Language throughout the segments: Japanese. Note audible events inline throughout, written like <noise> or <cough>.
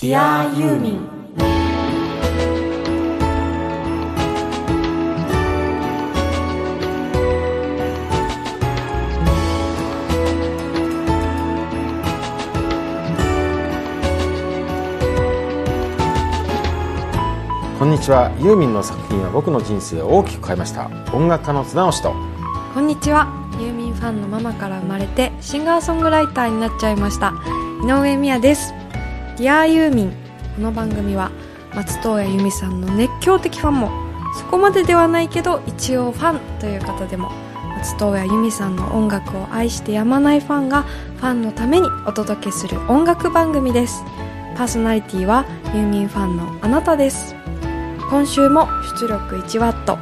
Dear ユーミンこんにちは。ユーミンの作品は僕の人生を大きく変えました。音楽家の綱押と。こんにちは。ユーミンファンのママから生まれてシンガーソングライターになっちゃいました。井上美也です Dear ユーミン。この番組は松任谷由実さんの熱狂的ファンもそこまでではないけど一応ファンという方でも松任谷由実さんの音楽を愛してやまないファンがファンのためにお届けする音楽番組です。パーソナリティはユーミンファンのあなたです。今週も出力 1W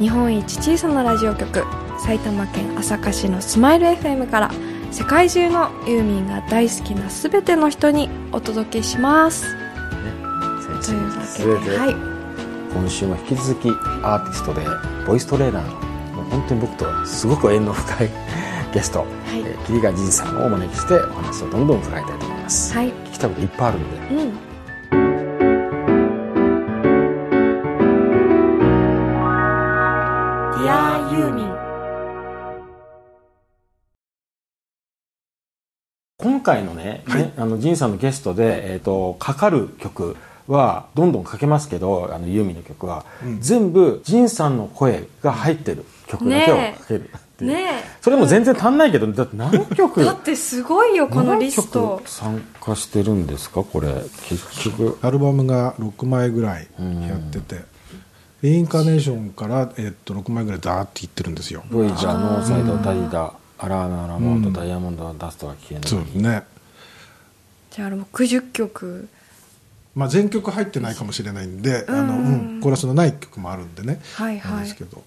日本一小さなラジオ局埼玉県朝霞市のスマイル FM から世界中のユーミンが大好きな全ての人にお届けします。というわけで、はい、今週も引き続きアーティストでボイストレーナーのもう本当に僕とすごく縁の深いゲスト、い。えー桐賀仁さんをお招きしてお話をどんどん伺いたいと思います、はい。聞きたいこといっぱいあるので。うん今回のね,、ねあの仁さんのゲストで、えー、とかかる曲はどんどんかけますけどあのユーミンの曲は、全部仁さんの声が入ってる曲だけをかけるっていう、ねそれも全然足んないけどだって何曲？えだってすごいよこのリス何ト。曲参加してるんですか？これ結局。アルバムが6枚ぐらいやってて、インカーネーションから、えっと6枚ぐらいダーっていってるんですよ、ボイジャー。ノーサイドダイダアラーナラモート、ダイヤモンドはダストが消えない。そうですね、じゃあ60曲。まあ、全曲入ってないかもしれないんで、あのうん、コーラスのない曲もあるんでね、はいはい。なんですけど。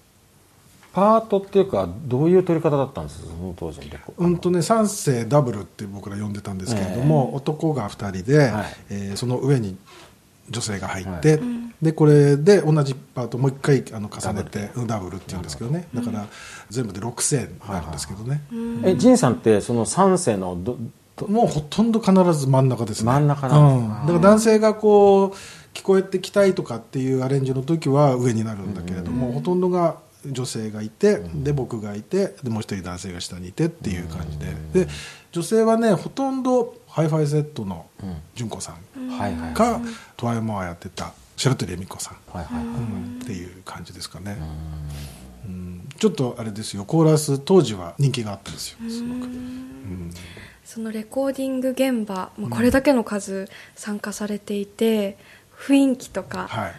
パートっていうかどういう取り方だったんですか？その当時のうんとね三世ダブルって僕ら呼んでたんですけれども、男が2人で、はい。えーその上に女性が入って、でこれで同じパートもう一回あの重ねてうんダブルっていうんですけどね。だから全部で6声になるんですけどね、え仁さんってその3声のどどもうほとんど必ず真ん中ですね。真ん中なんですか？うん、だから男性がこう聞こえてきたいとかっていうアレンジの時は上になるんだけれども、ほとんどが女性がいて、で僕がいてでもう一人男性が下にいてっていう感じで、で女性はねほとんどハイファイセットの純子さんはいはいか、トワイモアやってた白鳥恵美子さん、はいはい。はいうん。っていう感じですかね、うん。ちょっとあれですよ。コーラス当時は人気があったんですよ。すごく。そのレコーディング現場、まあこれだけの数参加されていて雰囲気とかはい。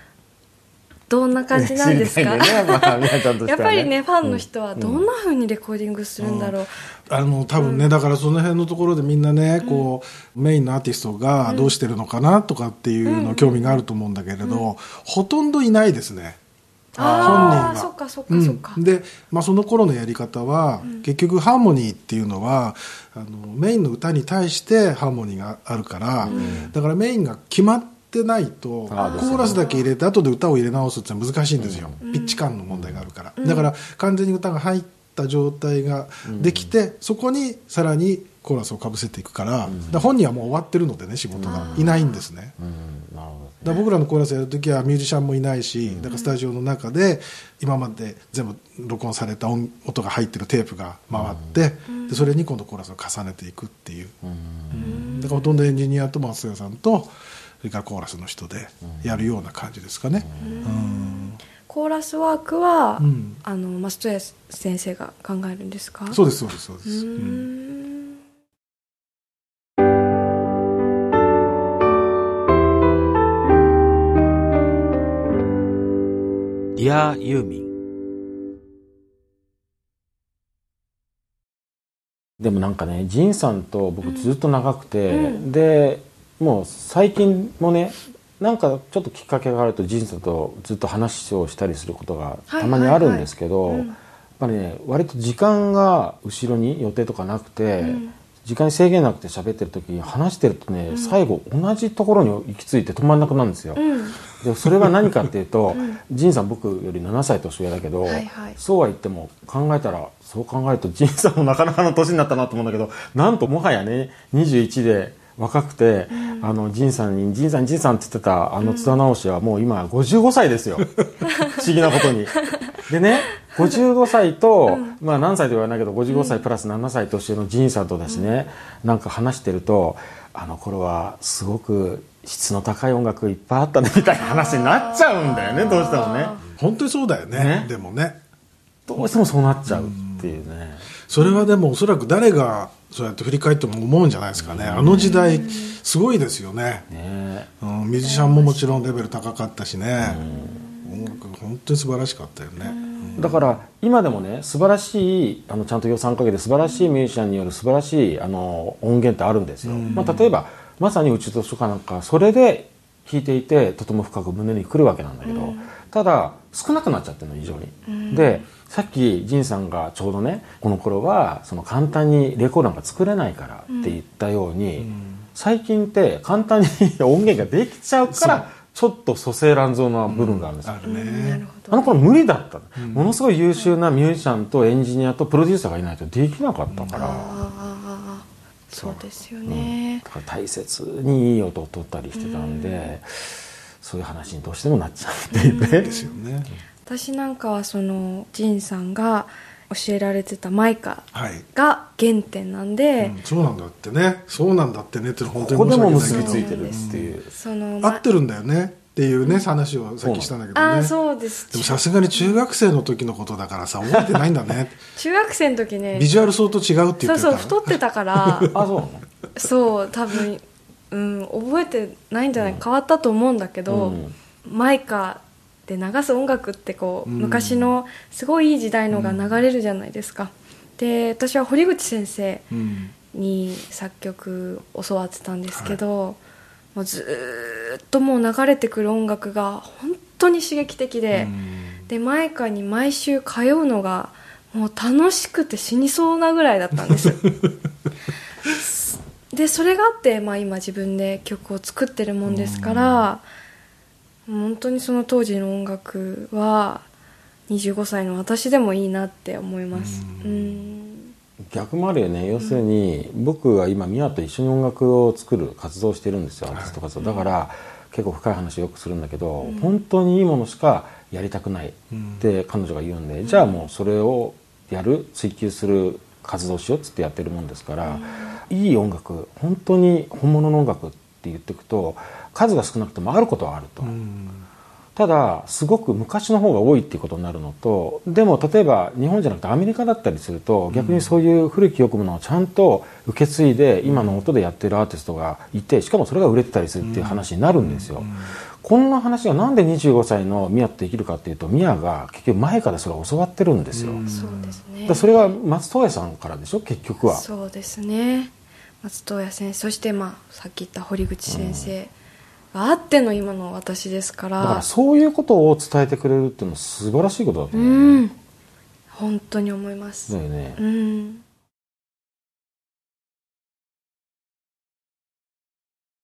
どんな感じなんですか、ね。まあね。<laughs> やっぱりねファンの人はどんな風にレコーディングするんだろう、あの多分ね、だからその辺のところでみんなね、こうメインのアーティストがどうしてるのかなとかっていうの興味があると思うんだけれど、ほとんどいないですね。本人が。そっかそっかそっか、うん。で、まあ、その頃のやり方は、結局ハーモニーっていうのはあのメインの歌に対してハーモニーがあるから、だからメインが決まってないとコあーラスだけ入れて後で歌を入れ直すってのは難しいんですよ、ピッチ感の問題があるから、だから完全に歌が入った状態ができて、そこにさらにコーラスをかぶせていくから,、だから本人はもう終わってるのでね仕事が。いないんですね、うん。なるほどだ僕らのコーラスやるときはミュージシャンもいないし、だからスタジオの中で今まで全部録音された音音が入ってるテープが回って、でそれに今度コーラスを重ねていくっていう、だからほとんどエンジニアと松任谷さんとそれからコーラスの人でやるような感じですかね、うんコーラスワークは、うん。あの松任谷先生が考えるんですか？そうですそうですそうです、うん。ん Dear ユーミン。でもなんかね仁さんと僕ずっと長くて、でもう最近もねなんかちょっときっかけがあると仁さんとずっと話をしたりすることがはいたまにあるんですけど、やっぱりね割と時間が後ろに予定とかなくて、時間に制限なくて喋ってる時に話してるとね、最後同じところに行き着いて止まんなくなるんですよ。うん。でそれが何かっていうと、<laughs> 仁さん僕より7歳年上だけど、はいはい。そうは言っても考えたらそう考えると仁さんもなかなかの年になったなと思うんだけどなんともはやね21で若くて、あの仁さんに「仁さん仁さん」って言ってたあの津田直しはもう今55歳ですよ。<laughs> 不思議なことに。でね55歳と、まあ何歳と言われないけど55歳プラス7歳年上の仁さんとですね、なんか話してるとあの頃はすごく質の高い音楽いっぱいあったねみたいな話になっちゃうんだよねどうしてもね。本当にそうだよね。ね。でもね。どうしてもそうなっちゃうっていうね。それはでもおそらく誰がそうやって振り返っても思うんじゃないですかね。あの時代すごいですよね。ね。うん、ミュージシャンももちろんレベル高かったしね、音楽本当に素晴らしかったよね、だから今でもね素晴らしいあのちゃんと予算かけて素晴らしいミュージシャンによる素晴らしいあの音源ってあるんですよ、まあ、例えばまさにうちと書かなんかそれで弾いていてとても深く胸にくるわけなんだけど、ただ少なくなっちゃってるの異常に、でさっき仁さんがちょうどねこの頃はその簡単にレコードなんか作れないからって言ったように、最近って簡単に <laughs> 音源ができちゃうからちょっと蘇生乱造な部分があるんですよ、あるね、あの頃無理だった。の、ものすごい優秀なミュージシャンとエンジニアとプロデューサーがいないとできなかったから、そうですよね、だから大切にいい音を取ったりしてたんで、そういう話にどうしてもなっちゃうっていうね、ですよね私なんかはそのジンさんが教えられてたマイカはい、が原点なんで、うんそうなんだってね。そうなんだってねって本当に申し訳ない結びけど。ついてるっていう。その合ってるんだよねっていうね話をさっきしたんだけどね。ああそうです。でもさすがに中学生の時のことだからさ覚えてないんだね。<laughs> 中学生の時ね。ビジュアル相当違うって言そうってるから。そう太ってたから。<laughs> あそうそう多分うん覚えてないんじゃない？変わったと思うんだけど、うん。マイカで流す音楽ってこう、うん。昔のすごいいい時代のが流れるじゃないですか、で私は堀口先生うん。に作曲教わってたんですけど、もうずーっともう流れてくる音楽が本当に刺激的で、でマイカに毎週通うのがもう楽しくて死にそうなぐらいだったんです。<laughs> でそれがあって、まあ、今自分で曲を作ってるもんですから本当にその当時の音楽は25歳の私でもいいなって思います。うん。逆もあるよね。要するに僕は今ミヤと一緒に音楽を作る活動をしてるんですよ。アーティスト活動。だから結構深い話をよくするんだけど、本当にいいものしかやりたくないって彼女が言うんで、じゃあもうそれをやる追求する活動しようっつってやってるもんですから、いい音楽本当に本物の音楽って言っていくと数が少なくてもあることはあると。ただすごく昔の方が多いっていうことになるのとでも例えば日本じゃなくてアメリカだったりすると逆にそういう古き良きものをちゃんと受け継いで今の音でやってるアーティストがいてしかもそれが売れてたりするっていう話になるんですよ。こんな話がなんで25歳のミヤとできるかっていうとミヤが結局前からそれを教わってるんですよ。だそうですね。からそれが松任谷さんからでしょ？結局は。そうですね。松任谷先生そして、まあ、さっき言った堀口先生があっての今の私ですからだからそういうことを伝えてくれるっていうのは素晴らしいことだとう思う。ん本当に思います、だよね。うん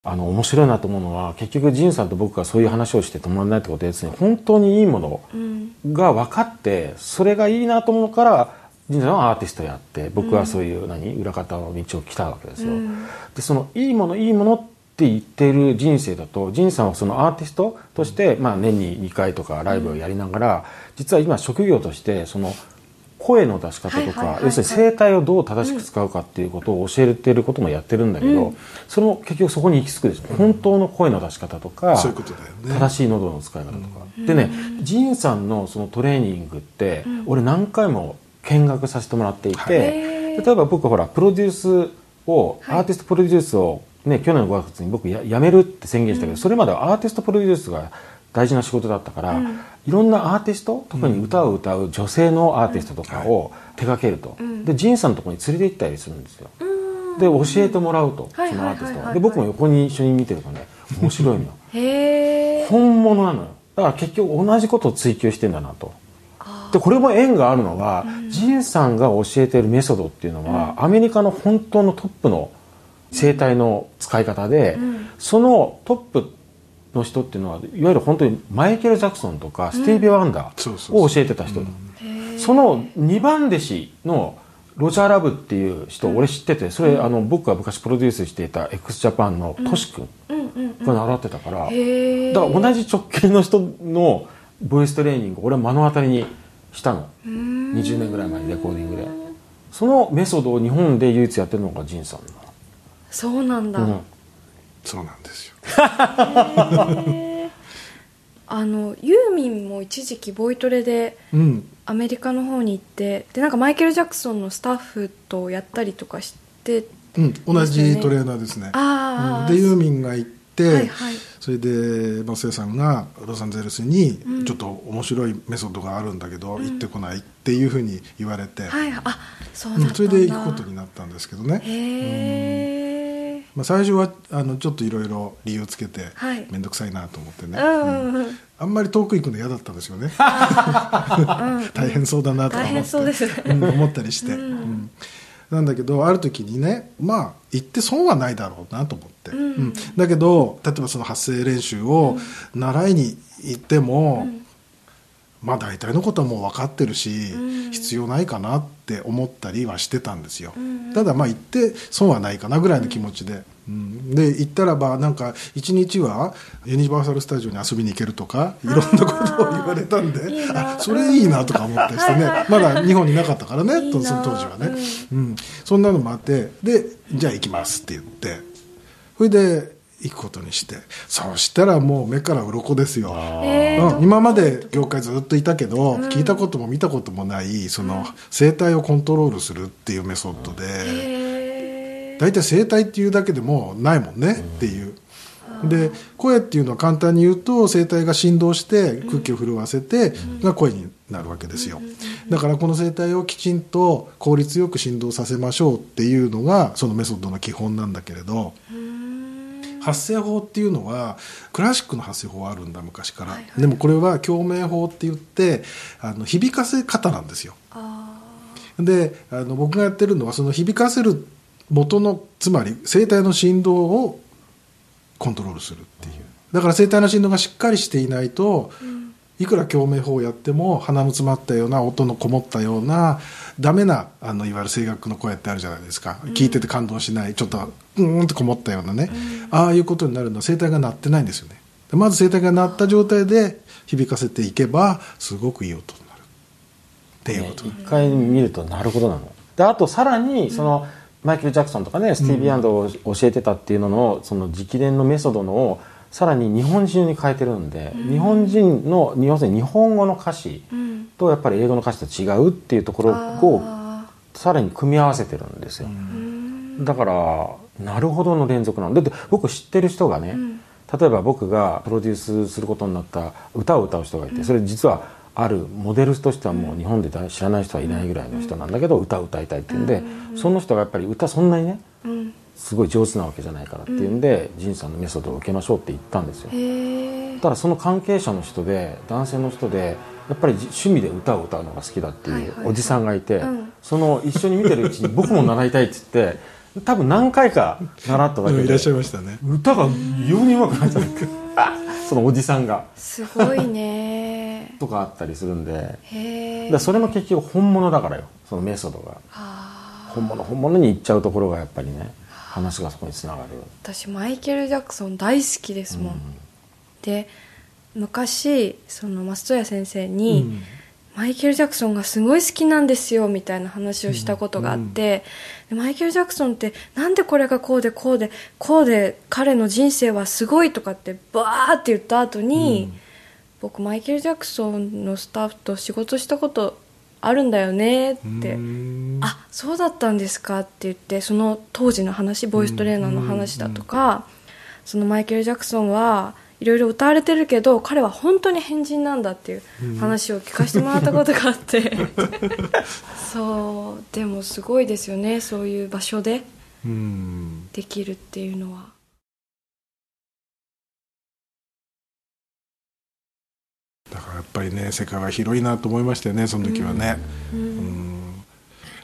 あの面白いなと思うのは結局仁さんと僕がそういう話をして止まらないってことはですね本当にいいものうんが分かってそれがいいなと思うから仁さんはアーティストやって僕はそういう何裏方の道を来たわけですよ。うんでそのいいものいいものって言っている人生だと仁さんはそのアーティストとして、まあ、年に2回とかライブをやりながら、実は今職業としてその声の出し方とか要するに声帯をどう正しく使うかっていうことを教えていることもやってるんだけど、その結局そこに行き着くでしょ。本当の声の出し方とか正しい喉の使い方とか、でね仁さんのそのトレーニングって、俺何回も見学させてもらっていて、例えば僕ほらプロデュースを、はい。アーティストプロデュースを、ね、去年の5月に僕や辞めるって宣言したけど、それまではアーティストプロデュースが大事な仕事だったから、いろんなアーティスト特に歌を歌う女性のアーティストとかを手掛けると、で仁さんのところに連れて行ったりするんですよ。で教えてもらうと、はいそのアーティストで僕も横に一緒に見てるとね面白いの <laughs> 本物なのよ。だから結局同じことを追求してんだなと。でこれも縁があるのが、仁さんが教えているメソッドっていうのは、アメリカの本当のトップの声帯の使い方で、そのトップの人っていうのはいわゆる本当にマイケル・ジャクソンとかスティービー・ワンダーを教えてた人だ、その2番弟子のロジャー・ラブっていう人、俺知っててそれ、あの僕が昔プロデュースしていた x ジャパンのトシ君が習ってたから、だから同じ直系の人のボイストレーニングを俺は目の当たりにしたの。20年ぐらい前にレコーディングで。そのメソッドを日本で唯一やってるのが仁さんそうなんだ、うん。そうなんですよ。あのユーミンも一時期ボイトレでうん。アメリカの方に行ってでなんかマイケル・ジャクソンのスタッフとやったりとかしてうん、同じトレーナーですね。あーうん。でユーミンが行って、はいはい。それで松江さんがロサンゼルスにちょっと面白いメソッドがあるんだけど、行ってこないっていうふうに言われて、はい。あそうだうんったんだ。それで行くことになったんですけどね、へえまあ、最初はあのちょっといろいろ理由つけてはい。面倒くさいなと思ってね、うんうんあんまり遠く行くの嫌だったんですよね。<laughs> 大変そうだなとか思って。うん思ったりして、うん。なんだけどある時にねまあ行って損はないだろうなと思って、うんだけど例えばその発声練習を習いに行っても、まあ大体のことはもう分かってるし、必要ないかなって思ったりはしてたんですよ、ただまあ行って損はないかなぐらいの気持ちで、うん。で行ったらばなんか一日はユニバーサル・スタジオに遊びに行けるとかいろんなことを言われたんであそれいいなとか思ったりしてね <laughs> まだ日本になかったからねその当時はね、うん。そんなのもあってでじゃあ行きますって言って。それで行くことにして。そしたらもう目から鱗ですよ。うん、今まで業界ずっといたけど、聞いたことも見たこともないその声帯をコントロールするっていうメソッドで、大体声帯っていうだけでもうないもんねっていう。で声っていうのは簡単に言うと声帯が振動して空気を震わせてが声になるわけですよ。だからこの声帯をきちんと効率よく振動させましょうっていうのがそのメソッドの基本なんだけれど発声法っていうのはクラシックの発声法はあるんだ昔から、でもこれは共鳴法って言ってあの響かせ方なんですよ。あであの僕がやってるのはその響かせる元のつまり声帯の振動をコントロールするっていう。だから声帯の振動がしっかりしていないと、いくら共鳴法をやっても鼻の詰まったような音のこもったようなダメなあのいわゆる声楽の声ってあるじゃないですか、聞いてて感動しないちょっとうーんとこもったようなね、ああいうことになるのは声帯が鳴ってないんですよね。でまず声帯が鳴った状態で響かせていけばすごくいい音になる。っていうねこと、一回見るとなるほどなの。であとさらにその、マイケル・ジャクソンとかねスティービー・アンドを教えてたっていうののその直伝のメソッドのをさらに日本人に変えてるんで、日本人の要するに日本語の歌詞うん。とやっぱり英語の歌詞と違うっていうところをあさらに組み合わせてるんですよ、だからなるほどの連続なのだって僕知ってる人がね、例えば僕がプロデュースすることになった歌を歌う人がいて、それ実はあるモデルとしてはもう日本で知らない人はいないぐらいの人なんだけど、歌を歌いたいっていうんで、その人がやっぱり歌そんなにねすごい上手なわけじゃないからっていうんで、仁さんのメソッドを受けましょうって言ったんですよ。ただその関係者の人で男性の人でやっぱり趣味で歌を歌うのが好きだってはいいうはい。おじさんがいて、うん。その一緒に見てるうちに僕も習いたいって言って <laughs> 多分何回か習っただけでうんいらっしゃいましたね。歌が異様に上手くなっちゃって <laughs> そのおじさんが。すごいね。<laughs> とかあったりするんで。へそれも結局本物だからよそのメソッドが。あ本物本物に行っちゃうところがやっぱりね話がそこにつながる。私マイケル・ジャクソン大好きですもん、で昔その松任谷先生に、うん。マイケル・ジャクソンがすごい好きなんですよみたいな話をしたことがあって、でマイケル・ジャクソンってなんでこれがこうでこうでこうで彼の人生はすごいとかってバーって言った後に、僕マイケル・ジャクソンのスタッフと仕事したことあるんだよねって、うん。あそうだったんですかって言ってその当時の話ボイストレーナーの話だとか、そのマイケル・ジャクソンはいろいろ歌われてるけど彼は本当に変人なんだっていう話を聞かせてもらったことがあって。<laughs> そうでもすごいですよねそういう場所でうん。できるっていうのはだからやっぱりね世界は広いなと思いましたよねその時はね、うん。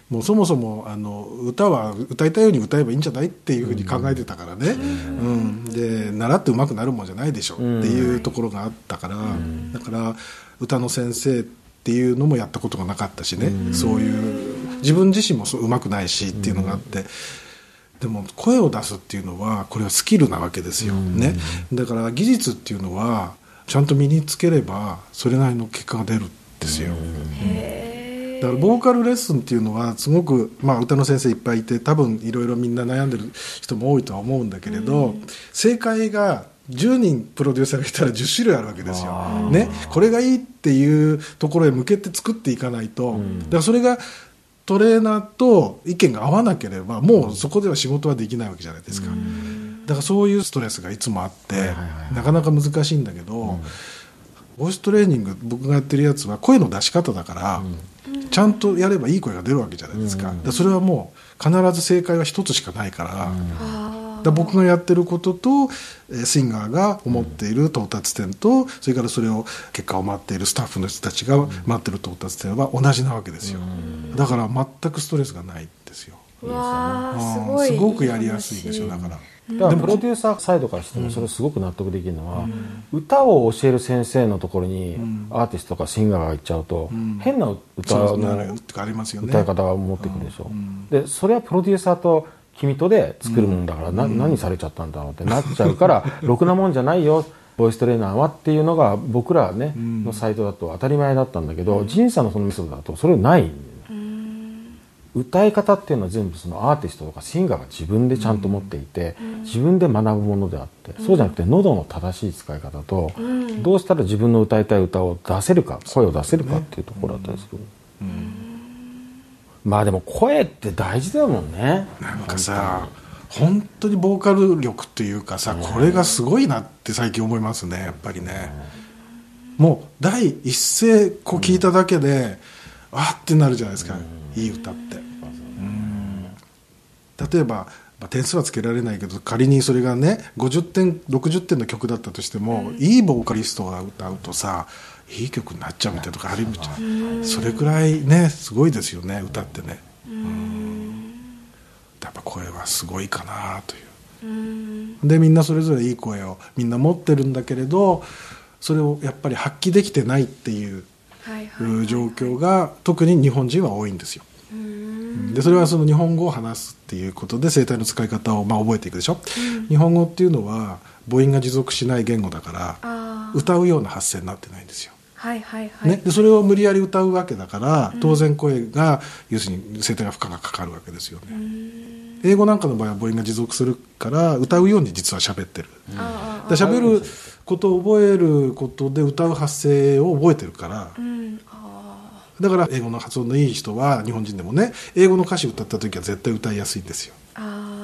もうそもそもあの歌は歌いたいように歌えばいいんじゃないっていうふうに考えてたからね、うん。で習って上手くなるもんじゃないでしょっていうところがあったから、だから歌の先生っていうのもやったことがなかったしね、そういう自分自身もそう上手くないしっていうのがあって、でも声を出すっていうのはこれはスキルなわけですよ、ね。だから技術っていうのはちゃんと身につければそれなりの結果が出るんですよ、だからボーカルレッスンっていうのはすごく、まあ、歌の先生いっぱいいて多分いろいろみんな悩んでる人も多いとは思うんだけれど、正解が10人プロデューサーがいたら10種類あるわけですよ、ね、これがいいっていうところへ向けて作っていかないと、だからそれがトレーナーと意見が合わなければもうそこでは仕事はできないわけじゃないですか、だからそういうストレスがいつもあって、なかなか難しいんだけど、ボイストレーニング僕がやってるやつは声の出し方だから、ちゃんとやればいい声が出るわけじゃないですか,、だからそれはもう必ず正解は一つしかないから,、だから僕がやってることとえーシンガーが思っている到達点と、それからそれを結果を待っているスタッフの人たちが待ってる到達点は同じなわけですよ、だから全くストレスがないんですよすうん。ごい。すごくやりやすいんですよだから。だからプロデューサーサイドからしてもそれすごく納得できるのは、歌を教える先生のところにアーティストとかシンガーが行っちゃうと、変な歌のとかありますよね。歌い方が持ってくるでしょ、でそれはプロデューサーと君とで作るもんだから、な何されちゃったんだろうってなっちゃうから <laughs> ろくなもんじゃないよボイストレーナーはっていうのが僕らね、のサイトだと当たり前だったんだけど、ジンさんのそのメソッドだとそれないん歌い方っていうのは全部そのアーティストとかシンガーが自分でちゃんと持っていて、自分で学ぶものであって、そうじゃなくて喉の正しい使い方と、どうしたら自分の歌いたい歌を出せるか声を出せるかっていうところだったりする、まあでも声って大事だもんね。なんかさ本当にボーカル力っていうかさこれがすごいなって最近思いますねやっぱりね。もう第一声こう聞いただけであってなるじゃないですか。いい歌って例えば、まあ点数はつけられないけど仮にそれがね50点60点の曲だったとしても、いいボーカリストが歌うとさいい曲になっちゃうみたいなとかあるじゃん。それくらいねすごいですよね歌ってね。やっぱ声はすごいかなという。でみんなそれぞれいい声をみんな持ってるんだけれどそれをやっぱり発揮できてないっていう状況が特に日本人は多いんですよでそれはその日本語を話すっていうことで声帯の使い方をまあ覚えていくでしょ、日本語っていうのは母音が持続しない言語だから歌うような発声になってないんですよ。はいはいはい、ね、でそれを無理やり歌うわけだから当然声が、要するに声帯が負荷がかかるわけですよね。英語なんかの場合は母音が持続するから歌うように実は喋ってる。あで喋ることを覚えることで歌う発声を覚えてるからあうん。あだから英語の発音のいい人は日本人でもね英語の歌詞歌った時は絶対歌いやすいんですよ。ー。あ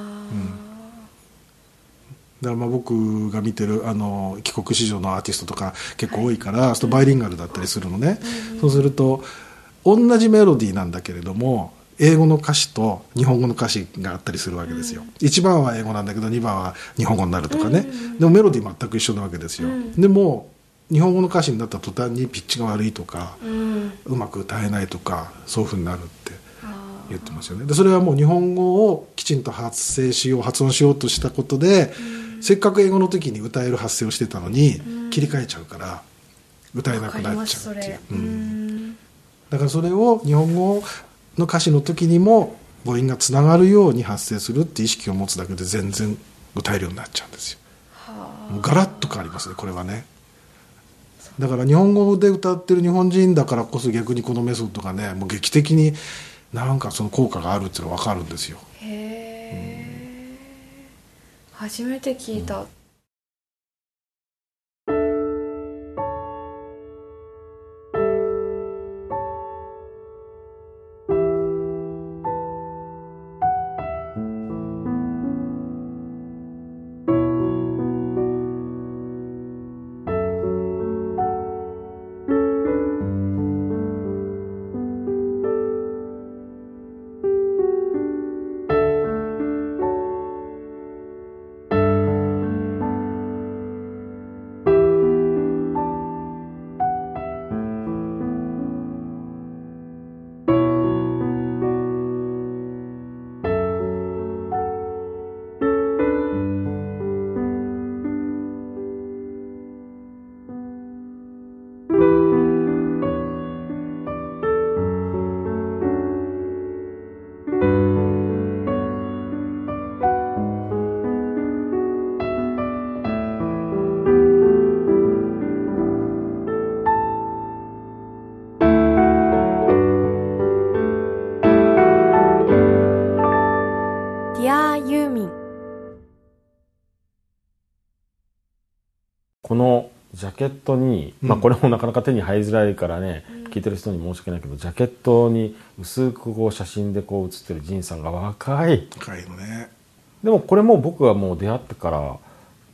だからまあ僕が見てるあの帰国子女のアーティストとか結構多いから、そうするとバイリンガルだったりするのね、そうすると同じメロディーなんだけれども英語の歌詞と日本語の歌詞があったりするわけですよ、1番は英語なんだけど2番は日本語になるとかね、でもメロディー全く一緒なわけですよ、でも日本語の歌詞になった途端にピッチが悪いとか、ーうん。うまく歌えないとかそういうふうになるって言ってますよね。でそれはもう日本語をきちんと発声しよう発音しようとしたことで、せっかく英語の時に歌える発声をしてたのに、切り替えちゃうから歌えなくなっちすそうっていう、ううん。ん。だからそれを日本語の歌詞の時にも母音がつながるように発声するって意識を持つだけで全然歌えるようになっちゃうんですよ。ガラッと変わりますねこれはねだから日本語で歌ってる日本人だからこそ逆にこのメソッドがねもう劇的になんかその効果があるっていうのは分かるんですよ。へえ初めて聞いた、アーユーミンこのジャケットに、まあこれもなかなか手に入りづらいからね、うん、聞いてる人に申し訳ないけどジャケットに薄くこう写真でこう写ってる仁さんが若い。若いのね。でもこれも僕がもう出会ってから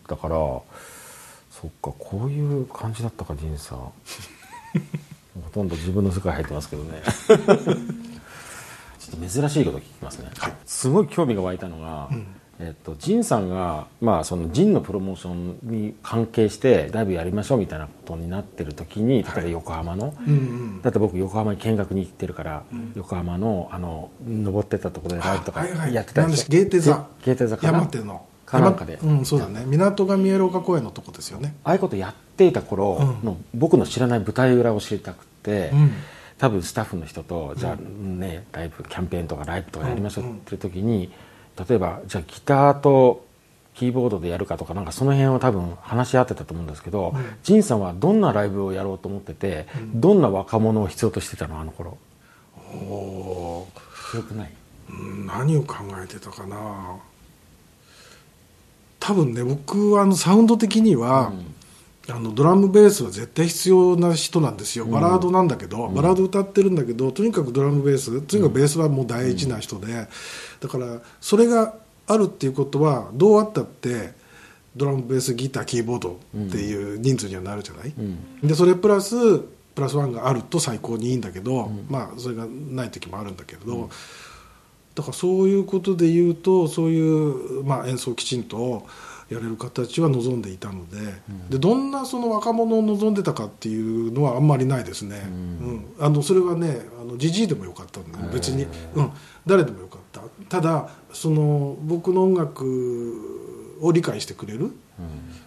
だからそっかこういう感じだったか仁さん。<laughs> ほとんど自分の世界入ってますけどね。ちょっと珍しいこと聞きますね、すごい興味が湧いたのが、えっと、ジンさんが、まあ、そのジンのプロモーションに関係してライブやりましょうみたいなことになってる時に例えば横浜の、うんうん。だって僕横浜に見学に行ってるから、横浜のあの登ってたところでライブとかはいはいやってたなんですゲーテ座。ゲーテ座かな？山手の。かなんかで。山うんそうだね。港が見える丘公園のとこですよね。ああいうことやっていた頃の、僕の知らない舞台裏を知りたくて、うん多分スタッフの人とじゃあねライブキャンペーンとかライブとかやりましょうっていう時に、例えばじゃあギターとキーボードでやるかとかなんかその辺を多分話し合ってたと思うんですけど、仁さんはどんなライブをやろうと思ってて、どんな若者を必要としてたのあの頃？おー。記憶ない。うん。何を考えてたかな。多分ね僕はあのサウンド的には、あのドラムベースは絶対必要な人なんですよ、バラードなんだけど、バラード歌ってるんだけどとにかくドラムベースとにかくベースはもう大事な人で、だからそれがあるっていうことはどうあったってドラムベースギターキーボードっていう人数にはなるじゃない、でそれプラスプラスワンがあると最高にいいんだけど、まあそれがない時もあるんだけど、だからそういうことで言うとそういう、まあ、演奏をきちんとやれる形は望んでいたので,、でどんなその若者を望んでたかっていうのはあんまりないですね、うん。あのそれはねあのジジイでもよかったんで別に、うん、誰でもよかった。ただその僕の音楽を理解してくれる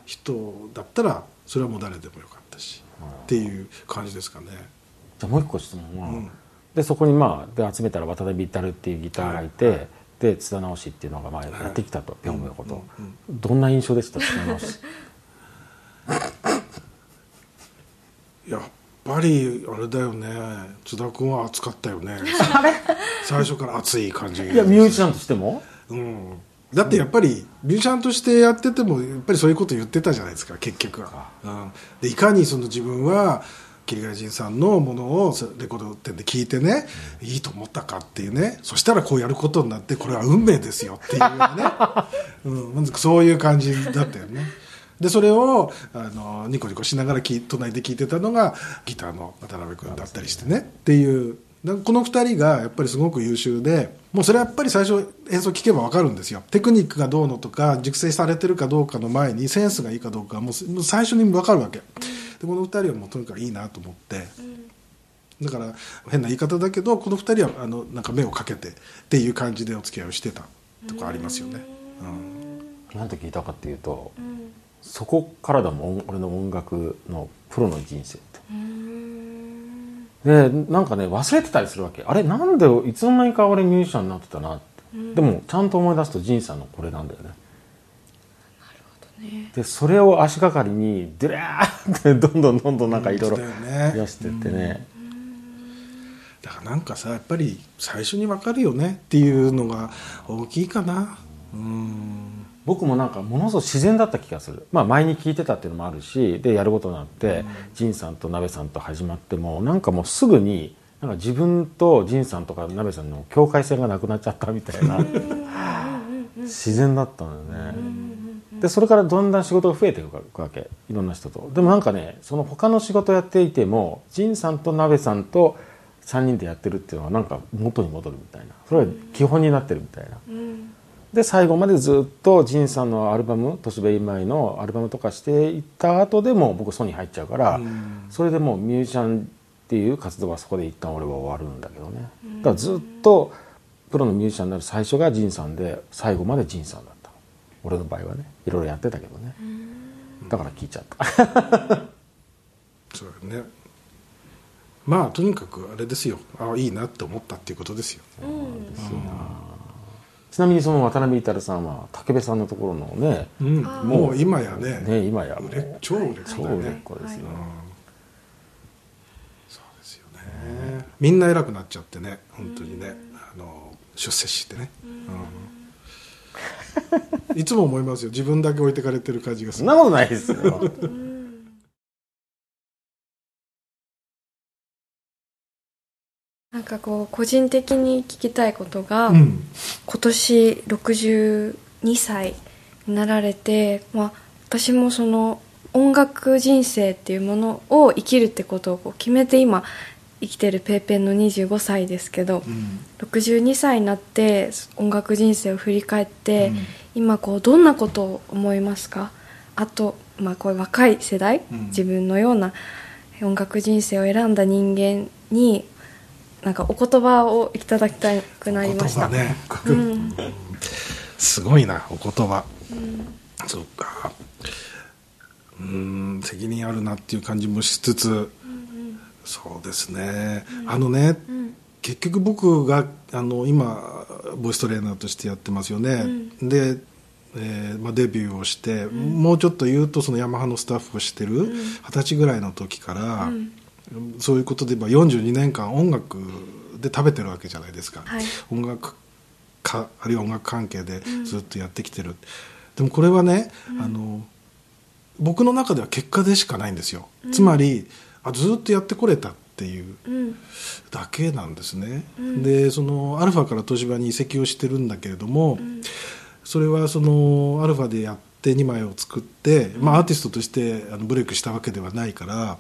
人だったらそれはもう誰でもよかったし、っていう感じですかね。じゃあもう一個質問は、うん。でそこにまあで集めたら渡辺ビタルっていうギターがいて、で津田直しっていうのがまあやってきたと、ピョンのこと、どんな印象でした津田直し？<laughs> やっぱりあれだよね。津田君は熱かったよね。<laughs> 最初から熱い感じいやミュージシャンとしても？うん、だってやっぱりミュージシャンとしてやっててもやっぱりそういうこと言ってたじゃないですか結局は、うん、でいかにその自分は桐ヶ谷仁さんのものをレコード店で聞いてね、いいと思ったかっていうねそしたらこうやることになってこれは運命ですよっていうね、<laughs> うん、まずそういう感じだったよね。でそれをあのニコニコしながらき隣で聴いてたのがギターの渡辺君だったりしてね。っていうだこの2人がやっぱりすごく優秀でもうそれはやっぱり最初演奏聴けば分かるんですよ。テクニックがどうのとか熟成されてるかどうかの前にセンスがいいかどうかもう最初に分かるわけでこの2人はもうとにかくいいなと思って。だから変な言い方だけどこの2人はあのなんか目をかけてっていう感じでお付き合いをしてたとかありますよね、うん、なんて聞いたかっていうと、そこからだもん俺の音楽のプロの人生って。でなんかね忘れてたりするわけ。あれなんでいつの間にか俺ミュージシャンになってたなって、でもちゃんと思い出すと仁さんのこれなんだよねでそれを足がかりにドラーって <laughs> どんどんどんどんなんかいろいろうんそうだよね。増やしてってね、だからなんかさやっぱり最初に分かるよねっていうのが大きいかな。うん。僕もなんかものすごく自然だった気がする、まあ、前に聞いてたっていうのもあるしでやることになって仁、さんと鍋さんと始まってもなんかもうすぐになんか自分と仁さんとか鍋さんの境界線がなくなっちゃったみたいな。自然だったのよねでそれからどんどん仕事が増えていくわけ。いろんな人と。でもなんかねその他の仕事やっていても仁さんと鍋さんと3人でやってるっていうのはなんか元に戻るみたいな。それが基本になってるみたいな、で最後までずっと仁さんのアルバム「都市ベイ前」のアルバムとかしていった後でも僕ソニー入っちゃうから、それでもうミュージシャンっていう活動はそこで一旦俺は終わるんだけどね。だからずっとプロのミュージシャンになる最初が仁さんで最後まで仁さんだ俺の場合はねいろいろやってたけどね。だから聞いちゃった。そうだよね。まあとにかくあれですよ。あいいなって思ったっていうことですよ。ちなみにその渡辺至さんは武部さんのところのねうん。もう今やねね今や。超売れっ子超売れっだよね子ですよ、そうですよね。みんな偉くなっちゃってね本当にねあの出世してね。うん <laughs> いつも思いますよ。自分だけ置いてかれてる感じがすそんなことないですよ。なんかこう個人的に聞きたいことが、うん。今年62歳になられて、まあ、私もその音楽人生っていうものを生きるってことをこう決めて今生きてるペーペンの25歳ですけど、うん。62歳になって音楽人生を振り返って、うん。今こうどんなことを思いますか？あと、まあ、こういう若い世代、うん。自分のような音楽人生を選んだ人間になんかお言葉をいただきたくなりました。ね、うん。すごいなお言葉、そうか。うん責任あるなっていう感じもしつつ、そうですね、あのね、うん。結局僕があの今ボイストレーナーとしてやってますよね、で、えーまあ、デビューをして、もうちょっと言うとそのヤマハのスタッフをしてる二十歳ぐらいの時から、そういうことで言えば42年間音楽で食べてるわけじゃないですか、はい。音楽家あるいは音楽関係でずっとやってきてる、でもこれはね、あの僕の中では結果でしかないんですよ、つまりあずっとやってこれたっていううん。だけなんですね、でそのアルファから東芝に移籍をしてるんだけれども、それはそのアルファでやって2枚を作って、まあ、アーティストとしてあのブレイクしたわけではないから、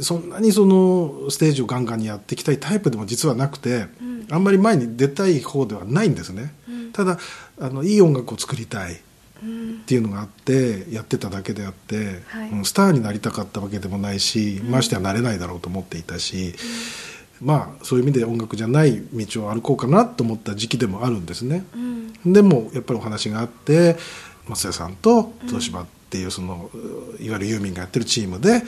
そんなにそのステージをガンガンにやっていきたいタイプでも実はなくて、あんまり前に出たい方ではないんですね、ただあのいい音楽を作りたいっていうのがあってやってただけであって、はい。うんスターになりたかったわけでもないし、ましてはなれないだろうと思っていたし、まあそういう意味で音楽じゃない道を歩こうかなと思った時期でもあるんですね、でもやっぱりお話があって松也さんと東芝っていうそのいわゆるユーミンがやってるチームで、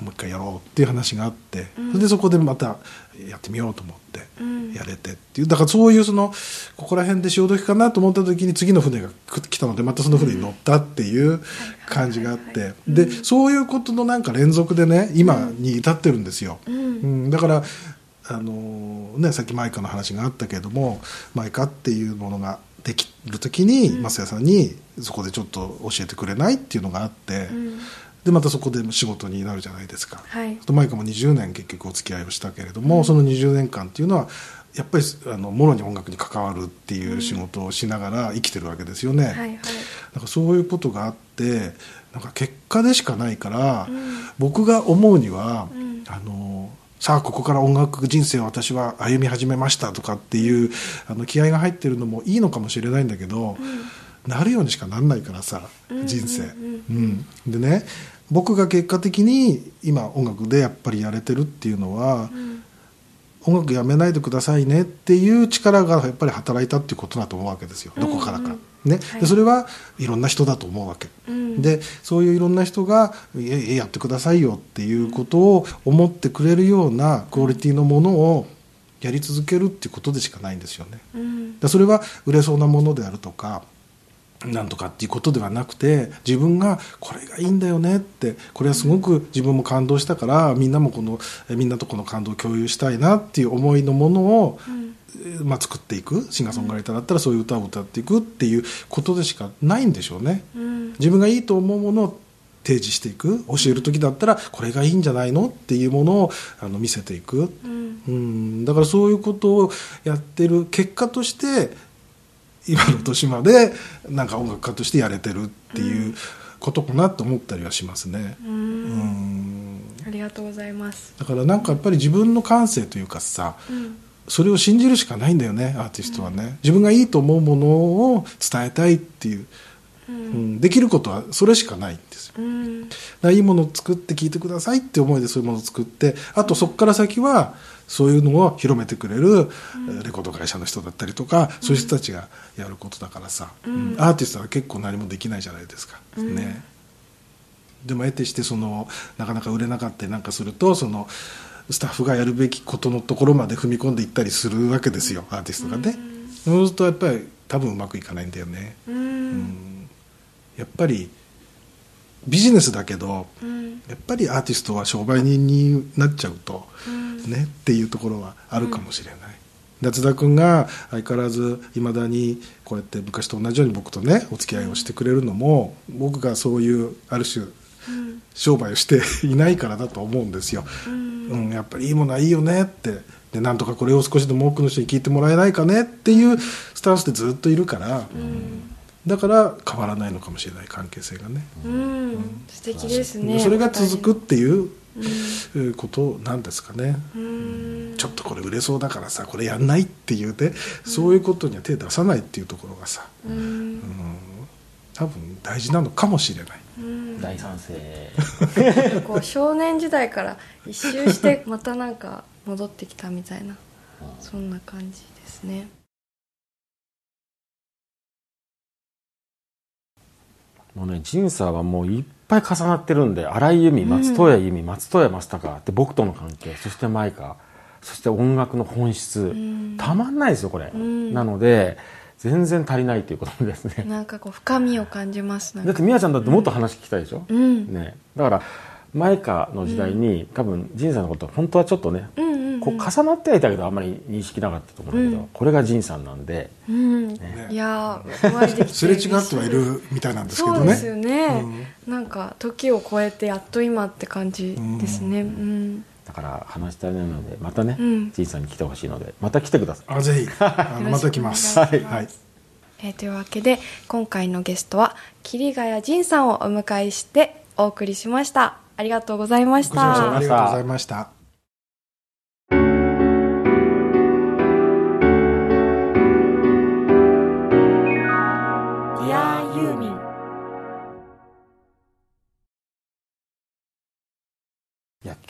もう一回やろうっていう話があって、それでそこでまたやってみようと思ってやれてっていうだからそういうそのここら辺で潮時かなと思った時に次の船が来たのでまたその船に乗ったっていう感じがあってでそういうことのなんか連続でね今に至ってるんですよ、うん。だからあのね、さっきマイカの話があったけれどもマイカっていうものができる時に増谷さんにそこでちょっと教えてくれないっていうのがあって、でまたそこで仕事になるじゃないですか、はい。とマイカも20年結局お付き合いをしたけれども、その20年間っていうのはやっぱりあのもろに音楽に関わるっていう仕事をしながら生きてるわけですよね、はいはい。なんかそういうことがあってなんか結果でしかないから、僕が思うには、あのさあここから音楽人生を私は歩み始めましたとかっていうあの気合が入ってるのもいいのかもしれないんだけど、なるようにしかなんないからさ人生、うんでね僕が結果的に今音楽でやっぱりやれてるっていうのは、音楽やめないでくださいねっていう力がやっぱり働いたっていうことだと思うわけですよ。どこからか。ねはい。でそれはいろんな人だと思うわけ、ん。でそういういろんな人が「いえやってくださいよ」っていうことを思ってくれるようなクオリティのものをやり続けるっていうことでしかないんですよね。うん。でそれは売れそうなものであるとかなんとかっていうことではなくて自分がこれがいいんだよねってこれはすごく自分も感動したからみんなもこのえみんなとこの感動を共有したいなっていう思いのものを、えーまあ、作っていくシンガーソングライターだったらそういう歌を歌っていくっていうことでしかないんでしょうね。うん。自分がいいと思うものを提示していく教える時だったらこれがいいんじゃないのっていうものをあの見せていく、うん。うん、だからそういうことをやってる結果として今の年までなんか音楽家としてやれてるっていうことかなと思ったりはしますね。うん。うん。ありがとうございます。だからなんかやっぱり自分の感性というかさ、うん。それを信じるしかないんだよねアーティストはね、自分がいいと思うものを伝えたいっていう、うん。できることはそれしかないんですよ。うん。いいものを作って聴いてくださいって思いでそういうものを作ってあとそこから先はそういうのを広めてくれるレコード会社の人だったりとか、そういう人たちがやることだからさ、うん。アーティストは結構何もできないじゃないですか、ね。でも得てしてそのなかなか売れなかったりなんかするとそのスタッフがやるべきことのところまで踏み込んでいったりするわけですよアーティストがね、そうするとやっぱり多分うまくいかないんだよね、うん。やっぱりビジネスだけど、うん。やっぱりアーティストは商売人になっちゃうと、ねっていうところはあるかもしれない、夏田君が相変わらずいまだにこうやって昔と同じように僕とねお付き合いをしてくれるのも僕がそういうある種商売をしていないからだと思うんですよ、うん。やっぱりいいものはいいよねって。でなんとかこれを少しでも多くの人に聞いてもらえないかねっていうスタンスでずっといるから、だから変わらないのかもしれない関係性がね、うん。素敵ですね。それが続くっていう、えーことなんですかね、ちょっとこれ売れそうだからさこれやんないっていうね、そういうことには手出さないっていうところがさ、うん。多分大事なのかもしれない。大賛成。<laughs> こう少年時代から一周してまたなんか戻ってきたみたいなそんな感じですね。もうね仁さんはもういっぱい重なってるんで荒井由実松任谷由実松任谷正隆で僕との関係そして舞香そして音楽の本質。たまんないですよこれ。なので全然足りないということですね。<laughs> なんかこう深みを感じますだって美和ちゃんだってもっと話聞きたいでしょ、うん。ね、だから舞香の時代に、多分仁さんのこと本当はちょっとね、うんうんこう重なってはいたけどあんまり認識なかったと思うんだけど、これが仁さんなんで。うん。いやーお会いできてすれ違ってはいるみたいなんですけどね。そうですよね、なんか時を超えてやっと今って感じですね。うん、だから話したいのでまたねうん。仁、さんに来てほしいのでまた来てください。あぜひ <laughs> あのまた来ます。よろしくお願いします。はい。えーというわけで今回のゲストは桐ヶ谷仁さんをお迎えしてお送りしましたありがとうござい。ましたありがとうございました。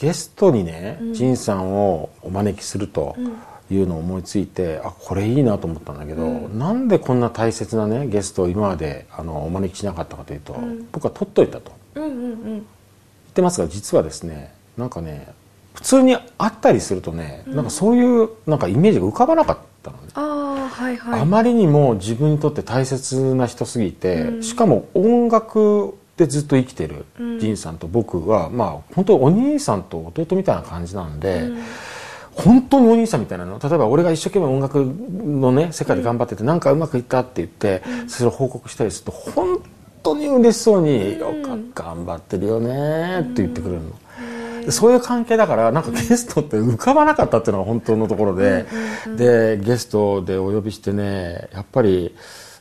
ゲストにね仁、さんをお招きするというのを思いついて、あこれいいなと思ったんだけど、なんでこんな大切なねゲストを今まであのお招きしなかったかというと、僕は取っといたと。うんうんうん。言ってますが実はですねなんかね普通に会ったりするとね、なんかそういうなんかイメージが浮かばなかったのね。ああはいはい。あまりにも自分にとって大切な人すぎて、しかも音楽でずっと生きてる仁さんと僕は、まあ本当お兄さんと弟みたいな感じなんで、本当にお兄さんみたいなの。例えば俺が一生懸命音楽のね世界で頑張ってて、なんかうまくいったって言って、それを報告したりすると本当に嬉しそうに「よかった頑張ってるよね」って言ってくれるの。でそういう関係だからなんかゲストって浮かばなかったっていうのが本当のところで、でゲストでお呼びしてねやっぱり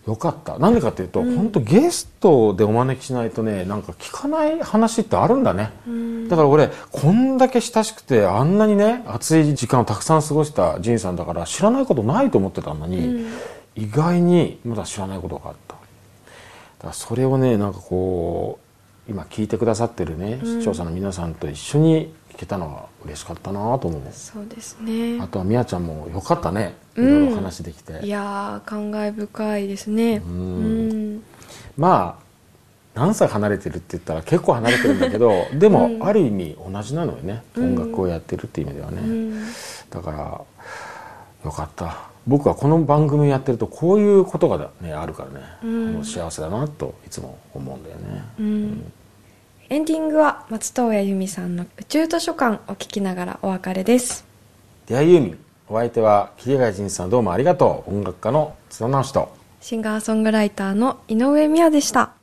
よかった。なんでかっていうと、本当ゲストでお招きしないとねなんか聞かない話ってあるんだね、だから俺こんだけ親しくてあんなにね熱い時間をたくさん過ごした仁さんだから知らないことないと思ってたのに、意外にまだ知らないことがあった。だからそれをねなんかこう今聞いてくださってるね視聴者の皆さんと一緒に聞けたのが嬉しかったなと思う、そうですね。あとはみやちゃんもよかったね。いろいろ話できて、いやー感慨深いですね。うん。まあ何歳離れてるって言ったら結構離れてるんだけど <laughs> でもある意味同じなのよね、音楽をやってるっていう意味ではね、だからよかった。僕はこの番組やってるとこういうことがねあるからね、もう幸せだなといつも思うんだよね、エンディングは松任谷由実さんの宇宙図書館を聞きながらお別れです。出会いユーミンお相手は桐ヶ谷仁さんどうもありがとう。音楽家の津田直人シンガーソングライターの井上美也でした